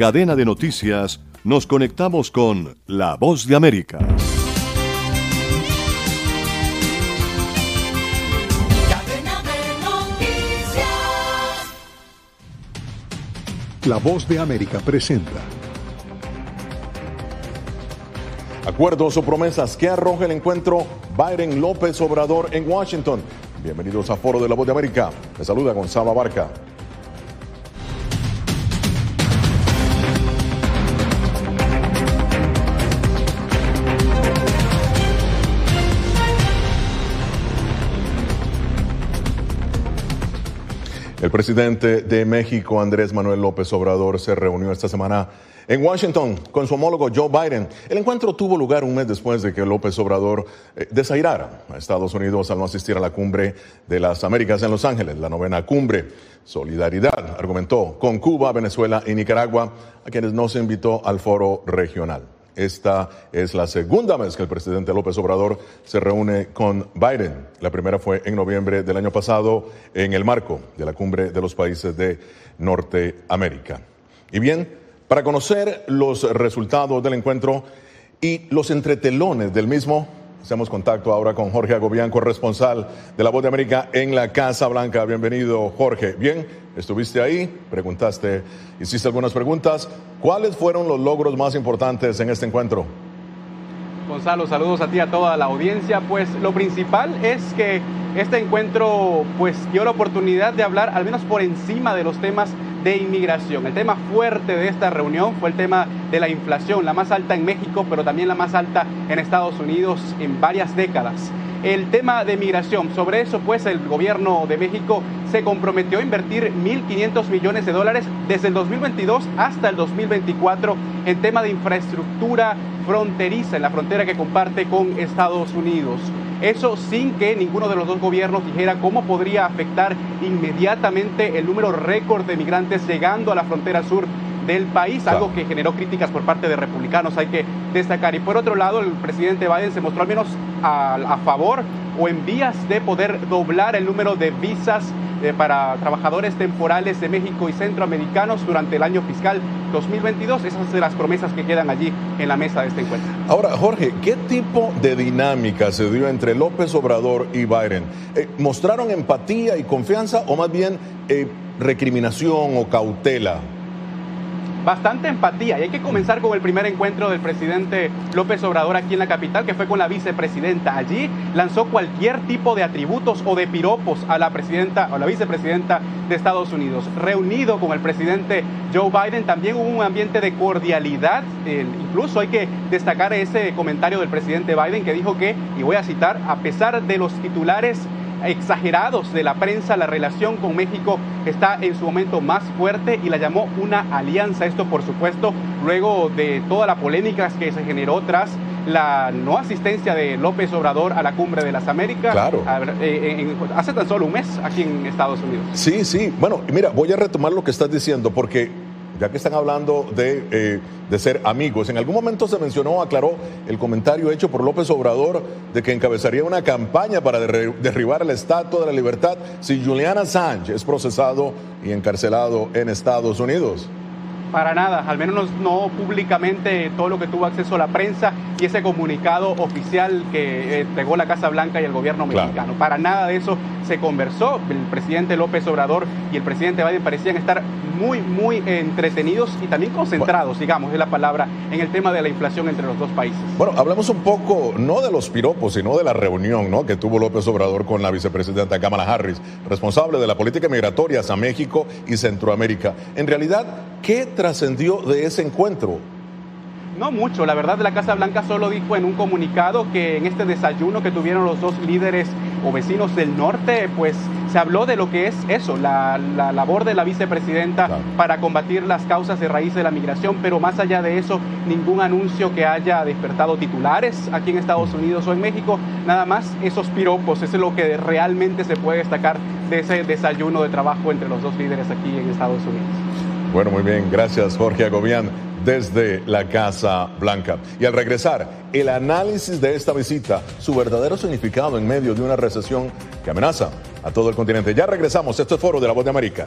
Cadena de noticias nos conectamos con La Voz de América. Cadena de noticias. La voz de América presenta. Acuerdos o promesas que arroja el encuentro Biden López Obrador en Washington. Bienvenidos a Foro de la Voz de América. Les saluda Gonzalo Abarca. Presidente de México, Andrés Manuel López Obrador, se reunió esta semana en Washington con su homólogo Joe Biden. El encuentro tuvo lugar un mes después de que López Obrador eh, desairara a Estados Unidos al no asistir a la cumbre de las Américas en Los Ángeles, la novena cumbre. Solidaridad, argumentó, con Cuba, Venezuela y Nicaragua, a quienes no se invitó al foro regional. Esta es la segunda vez que el presidente López Obrador se reúne con Biden. La primera fue en noviembre del año pasado en el marco de la cumbre de los países de Norteamérica. Y bien, para conocer los resultados del encuentro y los entretelones del mismo, hacemos contacto ahora con Jorge Agobián, corresponsal de La Voz de América en la Casa Blanca. Bienvenido, Jorge. Bien, estuviste ahí, preguntaste, hiciste algunas preguntas. ¿Cuáles fueron los logros más importantes en este encuentro? Gonzalo, saludos a ti, a toda la audiencia. Pues lo principal es que este encuentro pues dio la oportunidad de hablar al menos por encima de los temas de inmigración. El tema fuerte de esta reunión fue el tema de la inflación, la más alta en México, pero también la más alta en Estados Unidos en varias décadas. El tema de migración, sobre eso pues el gobierno de México se comprometió a invertir 1.500 millones de dólares desde el 2022 hasta el 2024 en tema de infraestructura fronteriza, en la frontera que comparte con Estados Unidos. Eso sin que ninguno de los dos gobiernos dijera cómo podría afectar inmediatamente el número récord de migrantes llegando a la frontera sur del país, algo que generó críticas por parte de republicanos, hay que destacar. Y por otro lado, el presidente Biden se mostró al menos a, a favor o en vías de poder doblar el número de visas eh, para trabajadores temporales de México y centroamericanos durante el año fiscal 2022. Esas son las promesas que quedan allí en la mesa de este encuentro. Ahora, Jorge, ¿qué tipo de dinámica se dio entre López Obrador y Biden? Eh, ¿Mostraron empatía y confianza o más bien eh, recriminación o cautela? Bastante empatía. Y hay que comenzar con el primer encuentro del presidente López Obrador aquí en la capital, que fue con la vicepresidenta. Allí lanzó cualquier tipo de atributos o de piropos a la presidenta o la vicepresidenta de Estados Unidos. Reunido con el presidente Joe Biden, también hubo un ambiente de cordialidad. Incluso hay que destacar ese comentario del presidente Biden que dijo que, y voy a citar, a pesar de los titulares exagerados de la prensa, la relación con México está en su momento más fuerte y la llamó una alianza. Esto, por supuesto, luego de toda la polémica que se generó tras la no asistencia de López Obrador a la cumbre de las Américas Claro. a eh, en- hace tan solo un mes aquí en Estados Unidos. Sí, sí. Bueno, mira, voy a retomar lo que estás diciendo porque ya que están hablando de, eh, de ser amigos, en algún momento se mencionó, aclaró el comentario hecho por López Obrador de que encabezaría una campaña para derri- derribar la Estatua de la Libertad si Julian Assange es procesado y encarcelado en Estados Unidos. Para nada, al menos no públicamente todo lo que tuvo acceso a la prensa y ese comunicado oficial que eh, entregó la Casa Blanca y el gobierno Claro. mexicano. Para nada de eso se conversó. El presidente López Obrador y el presidente Biden parecían estar muy, muy entretenidos y también concentrados, digamos, es la palabra, en el tema de la inflación entre los dos países. Bueno, hablamos un poco, no de los piropos, sino de la reunión ¿no? que tuvo López Obrador con la vicepresidenta Kamala Harris, responsable de la política migratoria a México y Centroamérica. En realidad, ¿qué trascendió de ese encuentro? No mucho, la verdad la Casa Blanca solo dijo en un comunicado que en este desayuno que tuvieron los dos líderes o vecinos del norte, pues se habló de lo que es eso, la, la labor de la vicepresidenta Claro. para combatir las causas de raíz de la migración, pero más allá de eso, ningún anuncio que haya despertado titulares aquí en Estados Unidos o en México, nada más esos piropos, eso es lo que realmente se puede destacar de ese desayuno de trabajo entre los dos líderes aquí en Estados Unidos. Bueno, muy bien, gracias Jorge Agobián desde la Casa Blanca. Y al regresar, el análisis de esta visita, su verdadero significado en medio de una recesión que amenaza a todo el continente. Ya regresamos, esto es Foro de la Voz de América.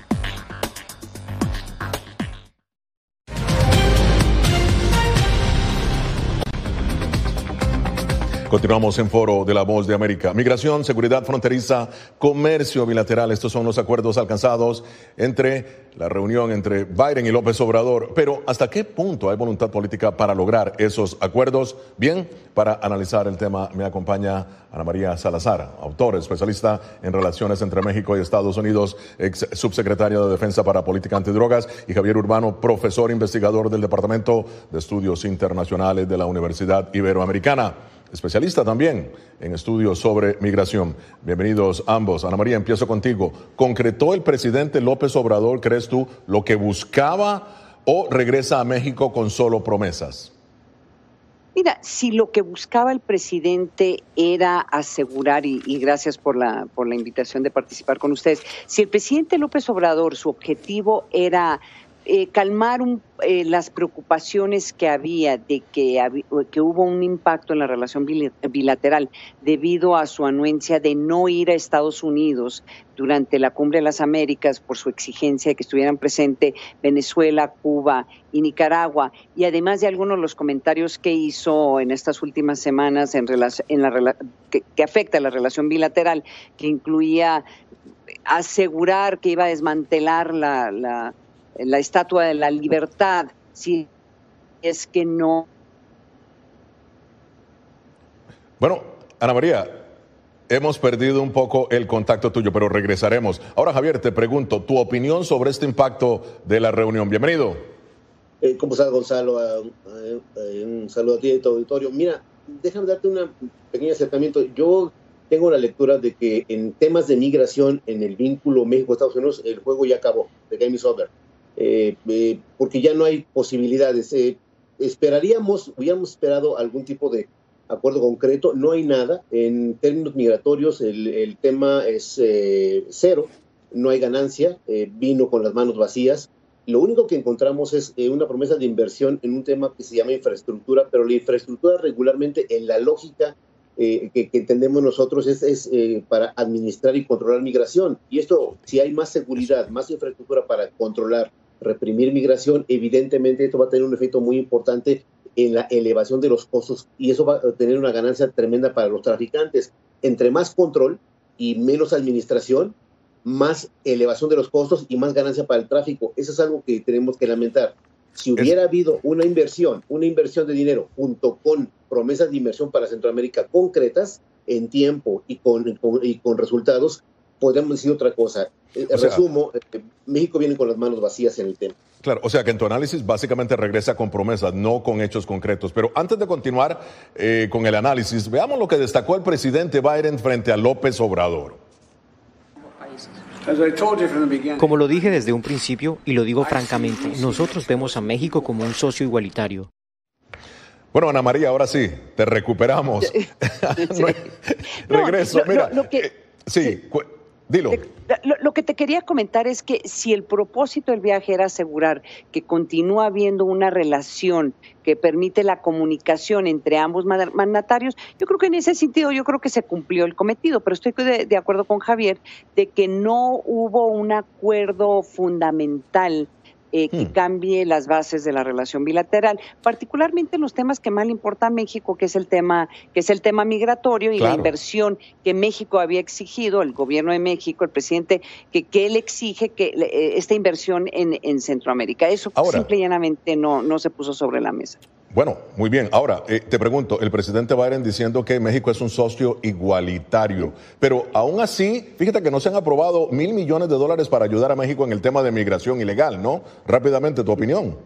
Continuamos en foro de la voz de América. Migración, seguridad fronteriza, comercio bilateral. Estos son los acuerdos alcanzados entre la reunión entre Biden y López Obrador. Pero ¿hasta qué punto hay voluntad política para lograr esos acuerdos? Bien, para analizar el tema me acompaña Ana María Salazar, autor, especialista en relaciones entre México y Estados Unidos, ex subsecretario de Defensa para Política Antidrogas, y Javier Urbano, profesor investigador del Departamento de Estudios Internacionales de la Universidad Iberoamericana especialista también en estudios sobre migración. Bienvenidos ambos. Ana María, empiezo contigo. ¿Concretó el presidente López Obrador, crees tú, lo que buscaba o regresa a México con solo promesas? Mira, si lo que buscaba el presidente era asegurar, y, gracias por la, por la invitación de participar con ustedes, si el presidente López Obrador, su objetivo era eh, calmar un, eh, las preocupaciones que había de que, que, hubo un impacto en la relación bilateral debido a su anuencia de no ir a Estados Unidos durante la Cumbre de las Américas por su exigencia de que estuvieran presentes Venezuela, Cuba y Nicaragua, y además de algunos de los comentarios que hizo en estas últimas semanas en, en la, que, que afecta a la relación bilateral, que incluía asegurar que iba a desmantelar la, la la estatua de la libertad, si es que no. Bueno, Ana María, hemos perdido un poco el contacto tuyo, pero regresaremos. Ahora, Javier, te pregunto, tu opinión sobre este impacto de la reunión. Bienvenido. Eh, ¿Cómo estás, Gonzalo? Ah, ah, eh, un saludo a ti y a tu auditorio. Mira, déjame darte un pequeño acercamiento. Yo tengo la lectura de que en temas de migración, en el vínculo México-Estados Unidos, el juego ya acabó, the game is over, Eh, eh, porque ya no hay posibilidades. Eh, esperaríamos, hubiéramos esperado algún tipo de acuerdo concreto, no hay nada. En términos migratorios, el, el tema es eh, cero, no hay ganancia, vino con las manos vacías. Lo único que encontramos es una promesa de inversión en un tema que se llama infraestructura, pero la infraestructura regularmente en la lógica que, entendemos nosotros es, para administrar y controlar migración. Y esto, si hay más seguridad, más infraestructura para controlar, reprimir migración, evidentemente esto va a tener un efecto muy importante en la elevación de los costos y eso va a tener una ganancia tremenda para los traficantes. Entre más control y menos administración, más elevación de los costos y más ganancia para el tráfico. Eso es algo que tenemos que lamentar. Si hubiera habido una inversión, una inversión de dinero junto con promesas de inversión para Centroamérica concretas en tiempo y con, con- y con resultados, podríamos decir otra cosa. Eh, O sea- Resumo, eh, México viene con las manos vacías en el tema. Claro, o sea que en tu análisis básicamente regresa con promesas, no con hechos concretos. Pero antes de continuar eh, con el análisis, veamos lo que destacó el presidente Biden frente a López Obrador. Como lo dije desde un principio y lo digo francamente, nosotros vemos a México como un socio igualitario. Bueno, Ana María, ahora sí, te recuperamos. Regreso, lo- mira. lo- lo que- sí, cu- dilo. Lo, que te quería comentar es que si el propósito del viaje era asegurar que continúa habiendo una relación que permite la comunicación entre ambos manda- mandatarios, yo creo que en ese sentido yo creo que se cumplió el cometido, pero estoy de, de acuerdo con Javier de que no hubo un acuerdo fundamental eh, que cambie las bases de la relación bilateral, particularmente en los temas que más le importa a México, que es el tema, que es el tema migratorio y la inversión que México había exigido, el gobierno de México, el presidente, que, que él exige que eh, esta inversión en, en Centroamérica. Eso Ahora. simple y llanamente no, no se puso sobre la mesa. Bueno, muy bien. Ahora, eh, te pregunto, el presidente Biden diciendo que México es un socio igualitario, pero aún así, fíjate que no se han aprobado mil millones de dólares para ayudar a México en el tema de migración ilegal, ¿no? Rápidamente, tu opinión.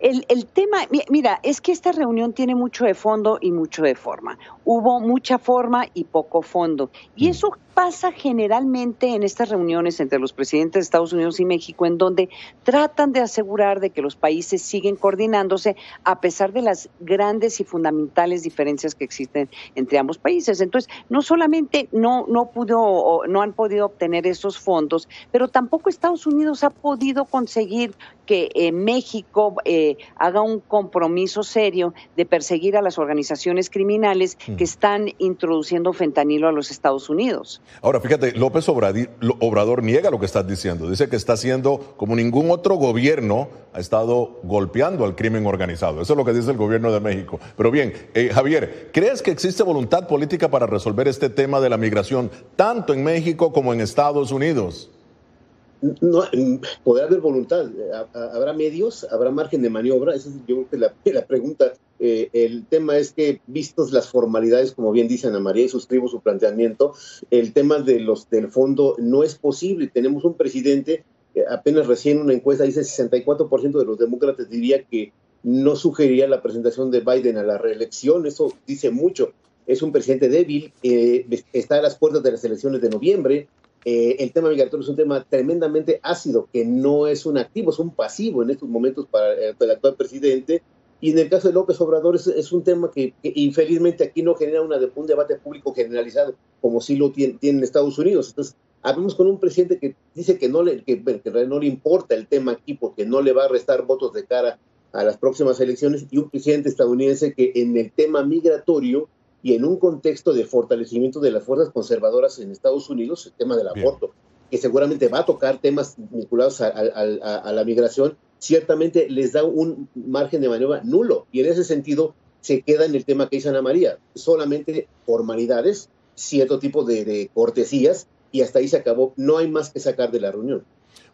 El, el tema, mi- mira, es que esta reunión tiene mucho de fondo y mucho de forma. Hubo mucha forma y poco fondo. Y eso pasa generalmente en estas reuniones entre los presidentes de Estados Unidos y México, en donde tratan de asegurar de que los países siguen coordinándose a pesar de las grandes y fundamentales diferencias que existen entre ambos países. Entonces, no solamente no, no pudo, o no han podido obtener esos fondos, pero tampoco Estados Unidos ha podido conseguir que eh, México eh, haga un compromiso serio de perseguir a las organizaciones criminales que están introduciendo fentanilo a los Estados Unidos. Ahora, fíjate, López Obrador niega lo que estás diciendo. Dice que está haciendo como ningún otro gobierno ha estado golpeando al crimen organizado. Eso es lo que dice el gobierno de México. Pero bien, eh, Javier, ¿crees que existe voluntad política para resolver este tema de la migración tanto en México como en Estados Unidos? No, mm, podrá haber voluntad, ha- ha- habrá medios, habrá margen de maniobra, esa es yo creo que la, pregunta. Eh, el tema es que, vistos las formalidades, como bien dice Ana María, y suscribo su planteamiento, el tema de los, del fondo no es posible. Tenemos un presidente, eh, apenas recién una encuesta dice 64% de los demócratas diría que no sugeriría la presentación de Biden a la reelección, eso dice mucho. Es un presidente débil, eh, está a las puertas de las elecciones de noviembre, eh, el tema migratorio es un tema tremendamente ácido, que no es un activo, es un pasivo en estos momentos para el, el actual presidente. Y en el caso de López Obrador es, es un tema que, infelizmente aquí no genera una, un debate público generalizado, como sí lo tiene, tiene en Estados Unidos. Entonces, hablamos con un presidente que dice que no, le, que, que no le importa el tema aquí porque no le va a restar votos de cara a las próximas elecciones, y un presidente estadounidense que en el tema migratorio y en un contexto de fortalecimiento de las fuerzas conservadoras en Estados Unidos, el tema del aborto, que seguramente va a tocar temas vinculados a, a- a- a la migración, ciertamente les da un margen de maniobra nulo. Y en ese sentido se queda en el tema que dice Ana María, solamente formalidades, cierto tipo de, de cortesías, y hasta ahí se acabó. No hay más que sacar de la reunión.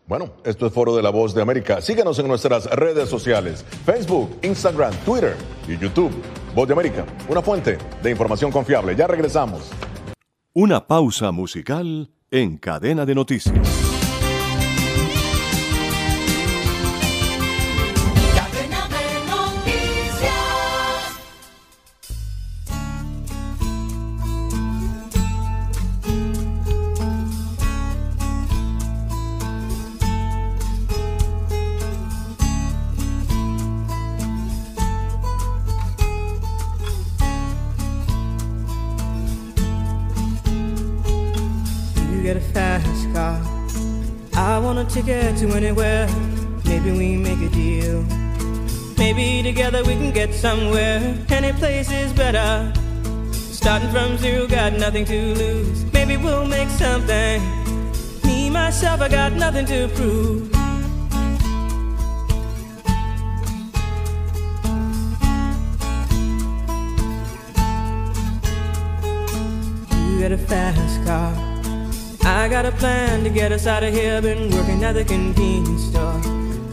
Bueno, esto es Foro de la Voz de América. Síguenos en nuestras redes sociales, Facebook, Instagram, Twitter y YouTube. Voz de América, una fuente de información confiable. Ya regresamos. Una pausa musical en cadena de noticias. Somewhere. Any place is better. Starting from zero, got nothing to lose. Maybe we'll make something. Me, myself, I got nothing to prove. You got a fast car. I got a plan to get us out of here. Been working at the convenience store.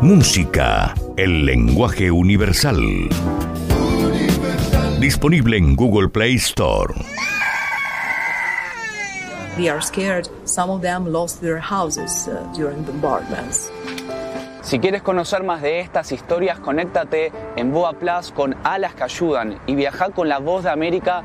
Música, el lenguaje universal. Disponible en Google Play Store. They are scared. Some of them lost their houses uh, during bombardments. Si quieres conocer más de estas historias, conéctate en Boa Plus con Alas que Ayudan y viaja con la voz de América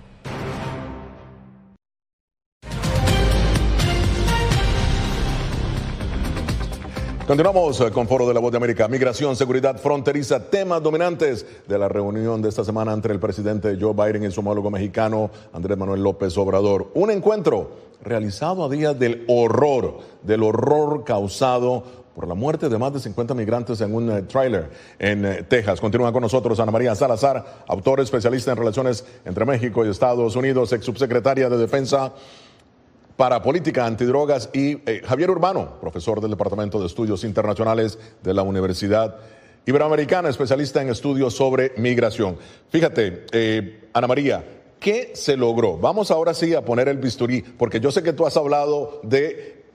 Continuamos eh, con Foro de la Voz de América. Migración, seguridad fronteriza, temas dominantes de la reunión de esta semana entre el presidente Joe Biden y su homólogo mexicano Andrés Manuel López Obrador. Un encuentro realizado a días del horror, del horror causado por la muerte de más de 50 migrantes en un eh, tráiler en eh, Texas. Continúa con nosotros Ana María Salazar, autor especialista en relaciones entre México y Estados Unidos, ex subsecretaria de Defensa para Política Antidrogas y eh, Javier Urbano, profesor del Departamento de Estudios Internacionales de la Universidad Iberoamericana, especialista en estudios sobre migración. Fíjate, eh, Ana María, ¿qué se logró? Vamos ahora sí a poner el bisturí, porque yo sé que tú has hablado de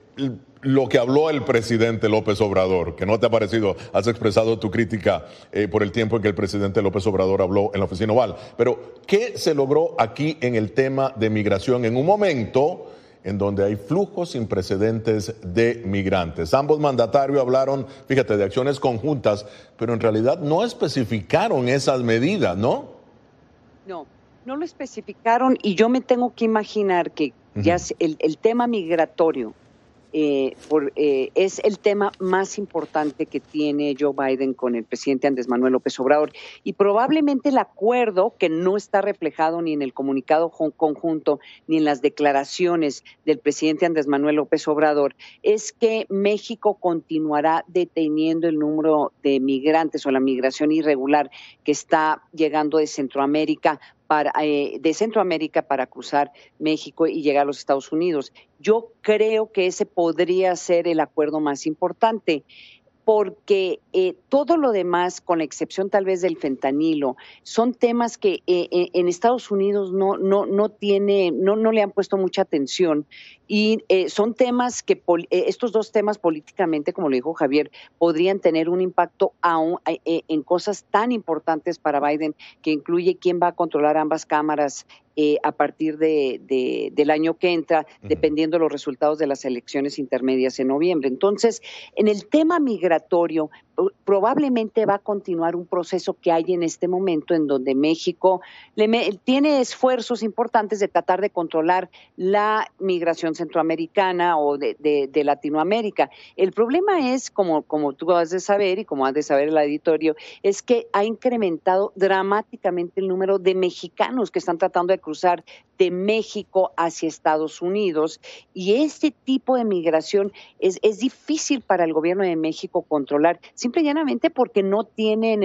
lo que habló el presidente López Obrador, que no te ha parecido, has expresado tu crítica eh, por el tiempo en que el presidente López Obrador habló en la oficina oval. Pero, ¿qué se logró aquí en el tema de migración en un momento en donde hay flujos sin precedentes de migrantes? Ambos mandatarios hablaron, fíjate, de acciones conjuntas, pero en realidad no especificaron esas medidas, ¿no? No, no lo especificaron y yo me tengo que imaginar que ya el, el tema migratorio eh, por, eh, es el tema más importante que tiene Joe Biden con el presidente Andrés Manuel López Obrador. Y probablemente el acuerdo que no está reflejado ni en el comunicado conjunto ni en las declaraciones del presidente Andrés Manuel López Obrador es que México continuará deteniendo el número de migrantes o la migración irregular que está llegando de Centroamérica para, eh, de Centroamérica para cruzar México y llegar a los Estados Unidos. Yo creo que ese podría ser el acuerdo más importante porque eh, todo lo demás, con la excepción tal vez del fentanilo, son temas que eh, eh, en Estados Unidos no, no, no tiene, no, no le han puesto mucha atención y eh, son temas que pol- eh, estos dos temas políticamente, como lo dijo Javier, podrían tener un impacto aún, eh, eh, en cosas tan importantes para Biden que incluye quién va a controlar ambas cámaras eh, a partir de, de- del año que entra, dependiendo de los resultados de las elecciones intermedias en noviembre. Entonces, en el tema migratorio, probablemente va a continuar un proceso que hay en este momento en donde México le me- tiene esfuerzos importantes de tratar de controlar la migración centroamericana o de, Latinoamérica. El problema es, como, como tú has de saber y como has de saber el auditorio, es que ha incrementado dramáticamente el número de mexicanos que están tratando de cruzar de México hacia Estados Unidos. Y este tipo de migración es, es difícil para el gobierno de México controlar, simple y llanamente porque no tienen,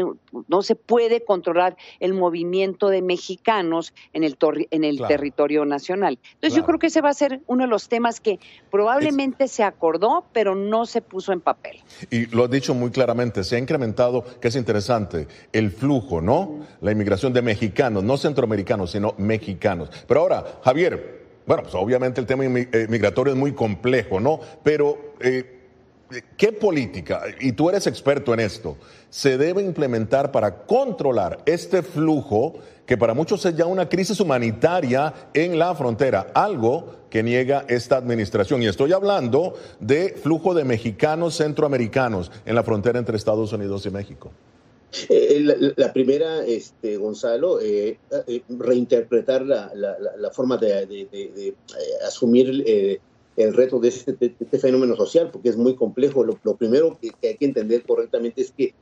no se puede controlar el movimiento de mexicanos en el, en el territorio nacional. Entonces yo creo que ese va a ser uno de los temas que probablemente se acordó, pero no se puso en papel. Y lo has dicho muy claramente, se ha incrementado, que es interesante, el flujo, ¿no? La inmigración de mexicanos, no centroamericanos, sino mexicanos. Pero ahora, Javier, bueno, pues obviamente el tema eh, migratorio es muy complejo, ¿no? Pero, eh, ¿qué política, y tú eres experto en esto, se debe implementar para controlar este flujo que para muchos es ya una crisis humanitaria en la frontera, algo que niega esta administración? Y estoy hablando de flujo de mexicanos centroamericanos en la frontera entre Estados Unidos y México. Eh, la, primera, este, Gonzalo, eh, eh, reinterpretar la, la, forma de, asumir el reto de este, este, fenómeno social, porque es muy complejo. Lo, primero que, hay que entender correctamente es que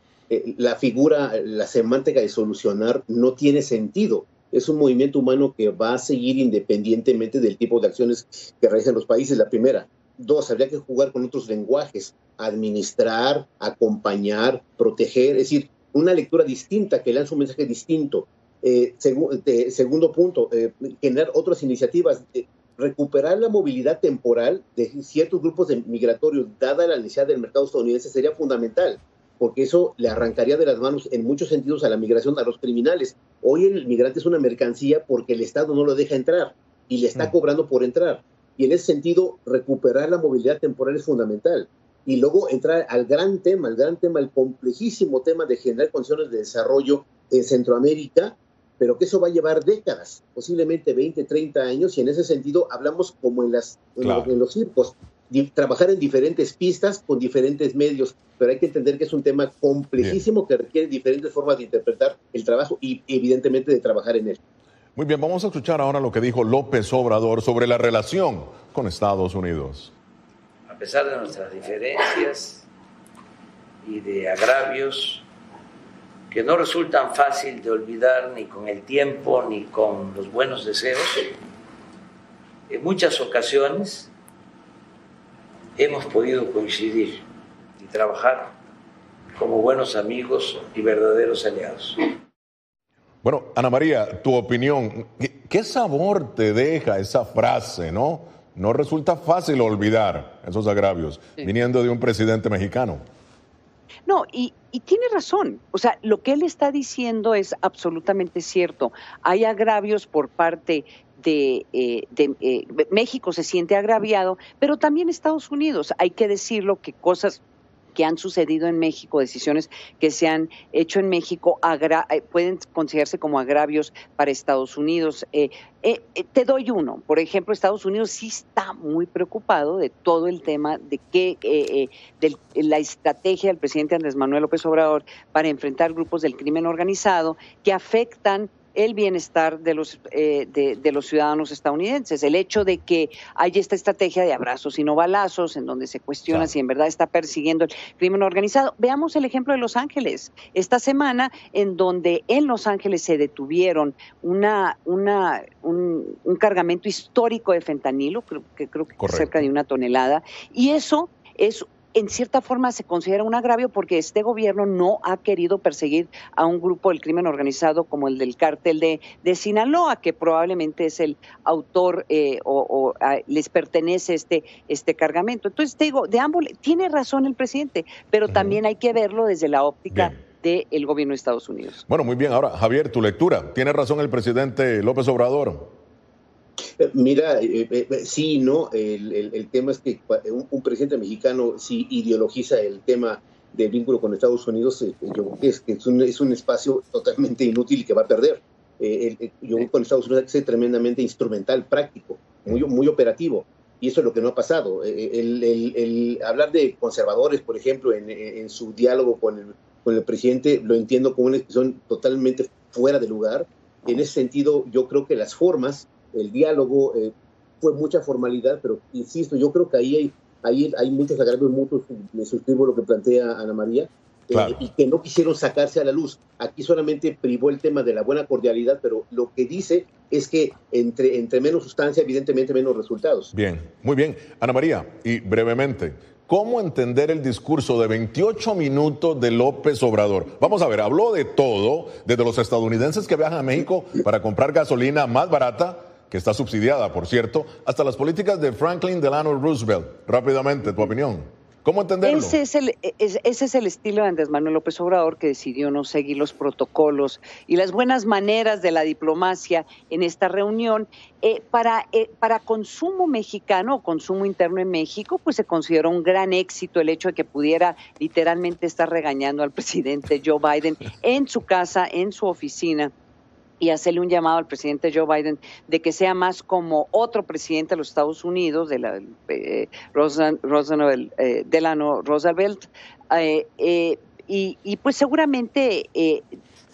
la figura, la semántica de solucionar no tiene sentido. Es un movimiento humano que va a seguir independientemente del tipo de acciones que realizan los países, la primera. Dos, habría que jugar con otros lenguajes, administrar, acompañar, proteger, es decir, una lectura distinta que lanza un mensaje distinto. Eh, segundo punto, eh, generar otras iniciativas, recuperar la movilidad temporal de ciertos grupos de migratorios, dada la necesidad del mercado estadounidense, sería fundamental, porque eso le arrancaría de las manos en muchos sentidos a la migración, a los criminales. Hoy el migrante es una mercancía porque el Estado no lo deja entrar y le está mm. cobrando por entrar. Y en ese sentido, recuperar la movilidad temporal es fundamental y luego entrar al gran tema, el gran tema, el complejísimo tema de generar condiciones de desarrollo en Centroamérica, pero que eso va a llevar décadas, posiblemente 20, 30 años, y en ese sentido hablamos como en, las, en, los, circos, trabajar en diferentes pistas con diferentes medios, pero hay que entender que es un tema complejísimo que requiere diferentes formas de interpretar el trabajo y evidentemente de trabajar en él. Muy bien, vamos a escuchar ahora lo que dijo López Obrador sobre la relación con Estados Unidos pesar de nuestras diferencias y de agravios que no resultan fácil de olvidar ni con el tiempo ni con los buenos deseos, en muchas ocasiones hemos podido coincidir y trabajar como buenos amigos y verdaderos aliados. Bueno, Ana María, tu opinión, ¿qué sabor te deja esa frase, no? No resulta fácil olvidar esos agravios viniendo de un presidente mexicano. No, y, tiene razón. O sea, lo que él está diciendo es absolutamente cierto. Hay agravios por parte de, eh, eh, México, se siente agraviado, pero también Estados Unidos. Hay que decirlo que cosas que han sucedido en México, decisiones que se han hecho en México, eh, pueden considerarse como agravios para Estados Unidos. Eh, eh, te doy uno. Por ejemplo, Estados Unidos sí está muy preocupado de todo el tema de que de la estrategia del presidente Andrés Manuel López Obrador para enfrentar grupos del crimen organizado que afectan el bienestar de los, eh, de, los ciudadanos estadounidenses. El hecho de que hay esta estrategia de abrazos y no balazos, en donde se cuestiona si en verdad está persiguiendo el crimen organizado. Veamos el ejemplo de Los Ángeles. Esta semana, en donde en Los Ángeles se detuvieron una, una, un, cargamento histórico de fentanilo, creo que creo que cerca de una tonelada, y eso es en cierta forma se considera un agravio porque este gobierno no ha querido perseguir a un grupo del crimen organizado como el del cártel de, de Sinaloa, que probablemente es el autor eh, o, les pertenece este, este cargamento. Entonces, te digo, de ambos, tiene razón el presidente, pero también hay que verlo desde la óptica. del gobierno de Estados Unidos. Bueno, muy bien. Ahora, Javier, tu lectura. ¿Tiene razón el presidente López Obrador? Mira, eh, eh, eh, sí, ¿no? El, tema es que un, presidente mexicano si ideologiza el tema del vínculo con Estados Unidos, yo creo que es, es, un, es un espacio totalmente inútil y que va a perder. yo con Estados Unidos es tremendamente instrumental, práctico, muy, muy operativo. Y eso es lo que no ha pasado. El, hablar de conservadores, por ejemplo, en, en su diálogo con el, con el presidente, lo entiendo como una expresión totalmente fuera de lugar. En ese sentido, yo creo que las formas el diálogo, eh, fue mucha formalidad, pero insisto, yo creo que ahí hay, ahí hay muchos agravios mutuos, me suscribo lo que plantea Ana María, eh, y que no quisieron sacarse a la luz. Aquí solamente privó el tema de la buena cordialidad, pero lo que dice es que entre, entre menos sustancia, evidentemente menos resultados. Bien, muy bien. Ana María, y brevemente, ¿cómo entender el discurso de 28 minutos de López Obrador? Vamos a ver, habló de todo, desde los estadounidenses que viajan a México para comprar gasolina más barata, que está subsidiada, por cierto, hasta las políticas de Franklin Delano Roosevelt. Rápidamente, tu opinión. ¿Cómo entenderlo? Ese es, el, ese es el estilo de Andrés Manuel López Obrador que decidió no seguir los protocolos y las buenas maneras de la diplomacia en esta reunión. Eh, para, eh, para consumo mexicano o consumo interno en México, pues se consideró un gran éxito el hecho de que pudiera literalmente estar regañando al presidente Joe Biden en su casa, en su oficina y hacerle un llamado al presidente Joe Biden de que sea más como otro presidente de los Estados Unidos, de la eh, eh Delano Roosevelt, eh, eh, y, y, pues seguramente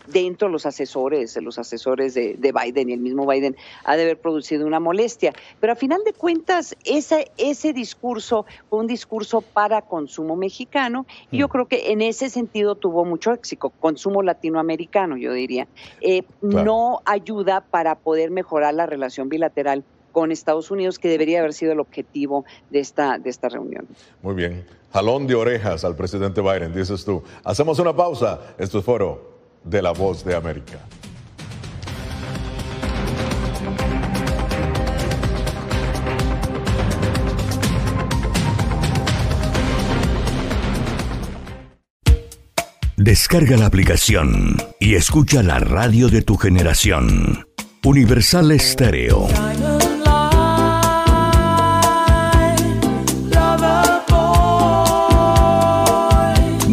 dentro de los asesores, los asesores de, Biden y el mismo Biden ha de haber producido una molestia. Pero a final de cuentas, ese, ese discurso fue un discurso para consumo mexicano y yo mm. creo que en ese sentido tuvo mucho éxito, consumo latinoamericano, yo diría. Eh, no ayuda para poder mejorar la relación bilateral con Estados Unidos, que debería haber sido el objetivo de esta, de esta reunión. Muy bien. Jalón de orejas al presidente Biden, dices tú. Hacemos una pausa. Esto es Foro de la voz de América. Descarga la aplicación y escucha la radio de tu generación. Universal Estéreo.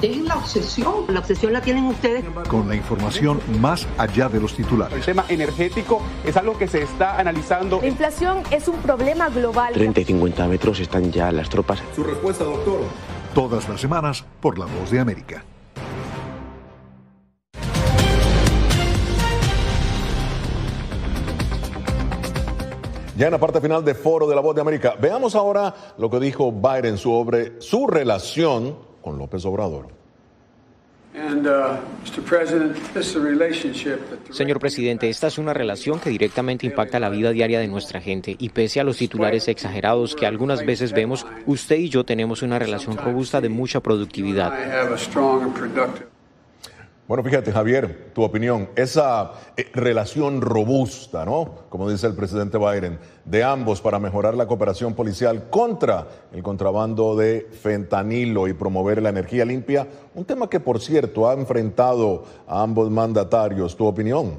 Dejen la obsesión. La obsesión la tienen ustedes. Con la información más allá de los titulares. El tema energético es algo que se está analizando. La inflación es un problema global. 30 y 50 metros están ya las tropas. Su respuesta, doctor. Todas las semanas por La Voz de América. Ya en la parte final de Foro de la Voz de América, veamos ahora lo que dijo Biden sobre su relación con López Obrador. Uh, Señor presidente, esta es una relación que directamente impacta la vida diaria de nuestra gente y pese a los titulares exagerados que algunas veces vemos, usted y yo tenemos una relación robusta de mucha productividad. Bueno, fíjate, Javier, tu opinión, esa eh, relación robusta, ¿no? Como dice el presidente Biden, de ambos para mejorar la cooperación policial contra el contrabando de fentanilo y promover la energía limpia, un tema que, por cierto, ha enfrentado a ambos mandatarios. ¿Tu opinión?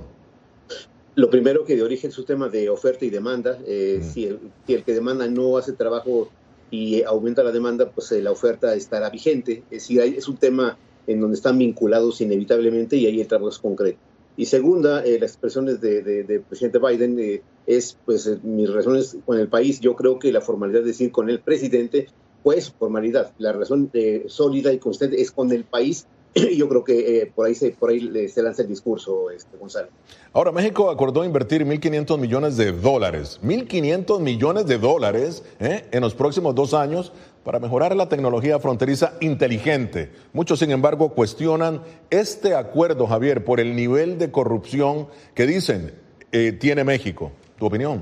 Lo primero que de origen es un tema de oferta y demanda. Eh, si, el, si, el, que demanda no hace trabajo y aumenta la demanda, pues eh, la oferta estará vigente. Es decir, es un tema en donde están vinculados inevitablemente y ahí el trabajo es concreto. Y segunda, eh, las expresiones del de, de presidente Biden eh, es, pues, eh, mis relaciones con el país. Yo creo que la formalidad de decir con el presidente, pues, formalidad. La razón sólida y constante es con el país. Y yo creo que por ahí se, por ahí se lanza el discurso, este, Gonzalo. Ahora, México acordó invertir 1.500 millones de dólares, 1.500 millones de dólares en los próximos dos años para mejorar la tecnología fronteriza inteligente. Muchos, sin embargo, cuestionan este acuerdo, Javier, por el nivel de corrupción que dicen eh, tiene México. ¿Tu opinión?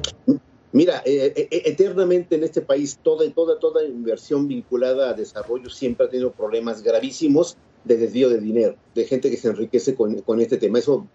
Mira, eh, eh, eternamente en este país toda, toda, toda inversión vinculada a desarrollo siempre ha tenido problemas gravísimos de desvío de dinero, de gente que se enriquece con, con este tema. Eso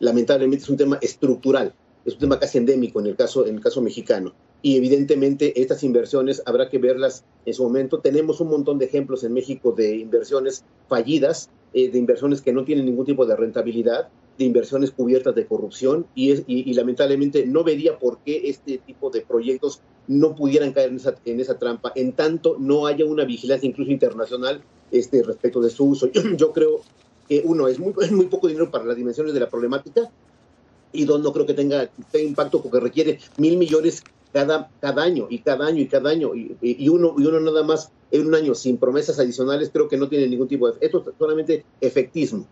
lamentablemente es un tema estructural, es un tema casi endémico en el caso, en el caso mexicano y evidentemente estas inversiones habrá que verlas en su momento. Tenemos un montón de ejemplos en México de inversiones fallidas, eh, de inversiones que no tienen ningún tipo de rentabilidad, de inversiones cubiertas de corrupción y, es, y, y, lamentablemente no vería por qué este tipo de proyectos no pudieran caer en esa, en esa trampa, en tanto no haya una vigilancia incluso internacional este, respecto de su uso. Yo, yo creo que uno, es muy, es muy poco dinero para las dimensiones de la problemática y dos, no creo que tenga, tenga impacto porque requiere mil millones cada, cada año y cada año y cada año y, y, uno, y uno nada más en un año sin promesas adicionales creo que no tiene ningún tipo de... Esto es solamente efectismo.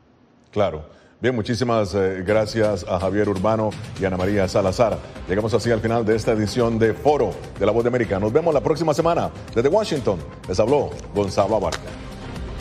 Claro. Bien, muchísimas eh, gracias a Javier Urbano y Ana María Salazar. Llegamos así al final de esta edición de Foro de la Voz de América. Nos vemos la próxima semana. Desde Washington les habló Gonzalo Abarca.